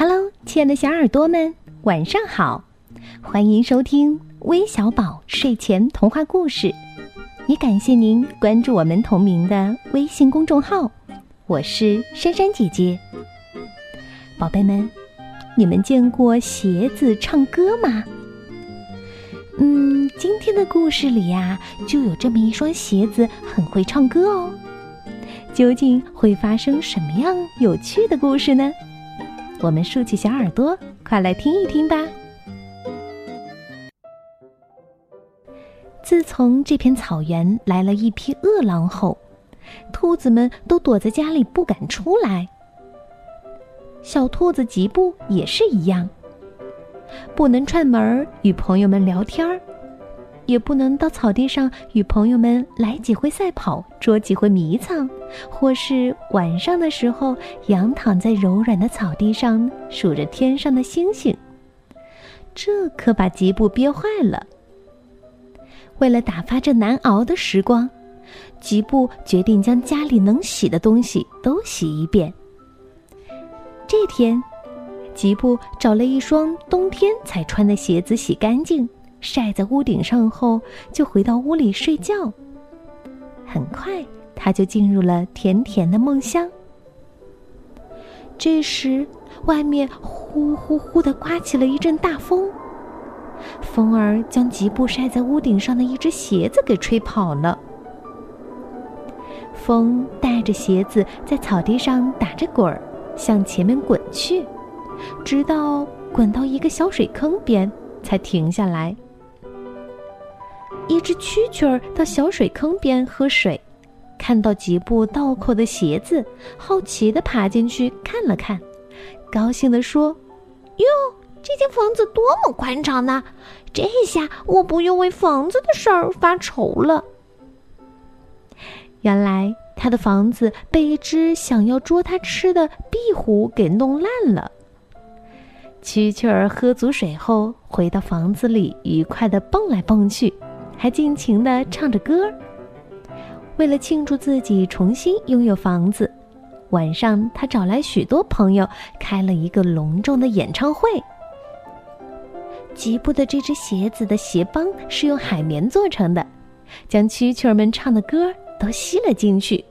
Hello，亲爱的小耳朵们，晚上好！欢迎收听微小宝睡前童话故事，也感谢您关注我们同名的微信公众号。我是珊珊姐姐。宝贝们，你们见过鞋子唱歌吗？嗯，今天的故事里呀，就有这么一双鞋子很会唱歌哦。究竟会发生什么样有趣的故事呢？我们竖起小耳朵，快来听一听吧。自从这片草原来了一批饿狼后，兔子们都躲在家里不敢出来。小兔子吉布也是一样，不能串门与朋友们聊天儿。也不能到草地上与朋友们来几回赛跑，捉几回迷藏，或是晚上的时候仰躺在柔软的草地上数着天上的星星。这可把吉布憋坏了。为了打发这难熬的时光，吉布决定将家里能洗的东西都洗一遍。这天，吉布找了一双冬天才穿的鞋子洗干净。晒在屋顶上后，就回到屋里睡觉。很快，他就进入了甜甜的梦乡。这时，外面呼呼呼的刮起了一阵大风，风儿将吉布晒在屋顶上的一只鞋子给吹跑了。风带着鞋子在草地上打着滚儿，向前面滚去，直到滚到一个小水坑边，才停下来。一只蛐蛐儿到小水坑边喝水，看到几步倒扣的鞋子，好奇地爬进去看了看，高兴地说：“哟，这间房子多么宽敞呢！这下我不用为房子的事儿发愁了。”原来他的房子被一只想要捉他吃的壁虎给弄烂了。蛐蛐儿喝足水后，回到房子里，愉快地蹦来蹦去。还尽情地唱着歌。为了庆祝自己重新拥有房子，晚上他找来许多朋友，开了一个隆重的演唱会。吉布的这只鞋子的鞋帮是用海绵做成的，将蛐蛐儿们唱的歌都吸了进去。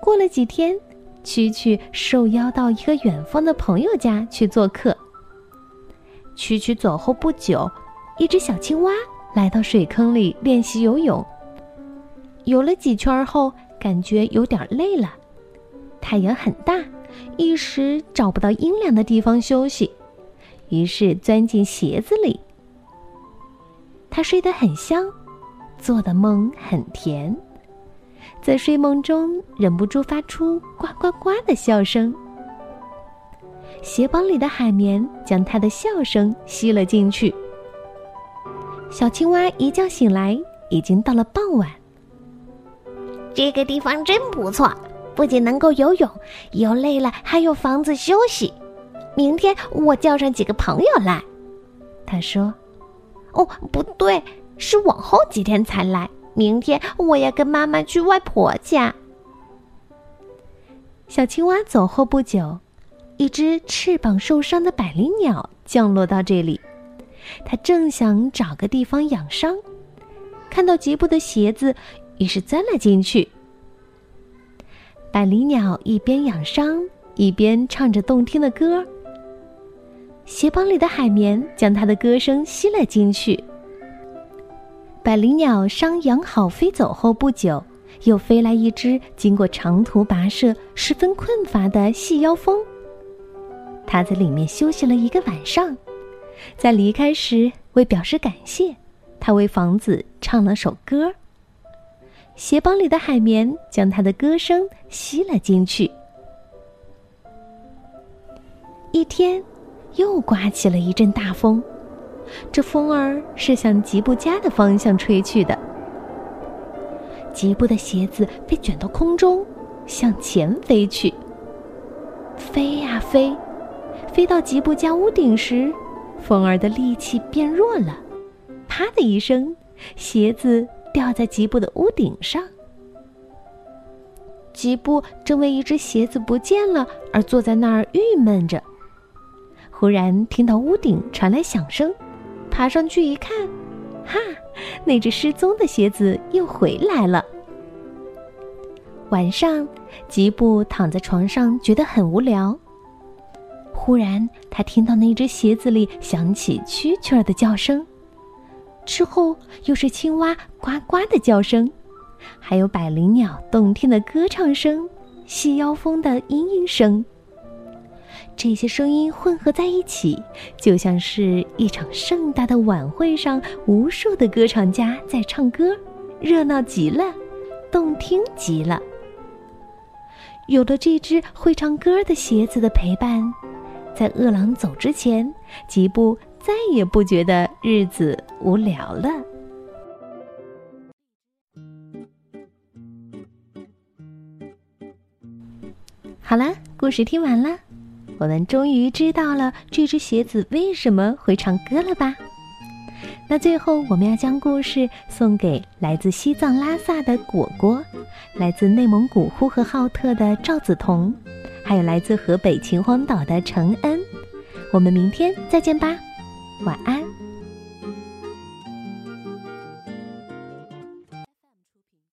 过了几天，蛐蛐受邀到一个远方的朋友家去做客。蛐蛐走后不久，一只小青蛙。来到水坑里练习游泳，游了几圈后，感觉有点累了。太阳很大，一时找不到阴凉的地方休息，于是钻进鞋子里。他睡得很香，做的梦很甜，在睡梦中忍不住发出呱呱呱的笑声。鞋帮里的海绵将他的笑声吸了进去。小青蛙一觉醒来，已经到了傍晚。这个地方真不错，不仅能够游泳，游累了还有房子休息。明天我叫上几个朋友来。他说：“哦，不对，是往后几天才来。明天我要跟妈妈去外婆家。”小青蛙走后不久，一只翅膀受伤的百灵鸟降落到这里。他正想找个地方养伤，看到吉布的鞋子，于是钻了进去。百灵鸟一边养伤，一边唱着动听的歌。鞋帮里的海绵将它的歌声吸了进去。百灵鸟伤养好飞走后不久，又飞来一只经过长途跋涉、十分困乏的细腰蜂。它在里面休息了一个晚上。在离开时，为表示感谢，他为房子唱了首歌。鞋帮里的海绵将他的歌声吸了进去。一天，又刮起了一阵大风，这风儿是向吉布家的方向吹去的。吉布的鞋子被卷到空中，向前飞去。飞呀飞，飞到吉布家屋顶时。风儿的力气变弱了，啪的一声，鞋子掉在吉布的屋顶上。吉布正为一只鞋子不见了而坐在那儿郁闷着。忽然听到屋顶传来响声，爬上去一看，哈，那只失踪的鞋子又回来了。晚上，吉布躺在床上，觉得很无聊。忽然，他听到那只鞋子里响起蛐蛐儿的叫声，之后又是青蛙呱呱的叫声。还有百灵鸟动听的歌唱声，细腰蜂的嘤嘤声。这些声音混合在一起，就像是一场盛大的晚会上，无数的歌唱家在唱歌，热闹极了，动听极了。有了这只会唱歌的鞋子的陪伴，在饿狼走之前，吉布再也不觉得日子无聊了。好了，故事听完了，我们终于知道了这只鞋子为什么会唱歌了吧？那最后，我们要将故事送给来自西藏拉萨的果果，来自内蒙古呼和浩特的赵子彤，还有来自河北秦皇岛的程恩。我们明天再见吧，晚安。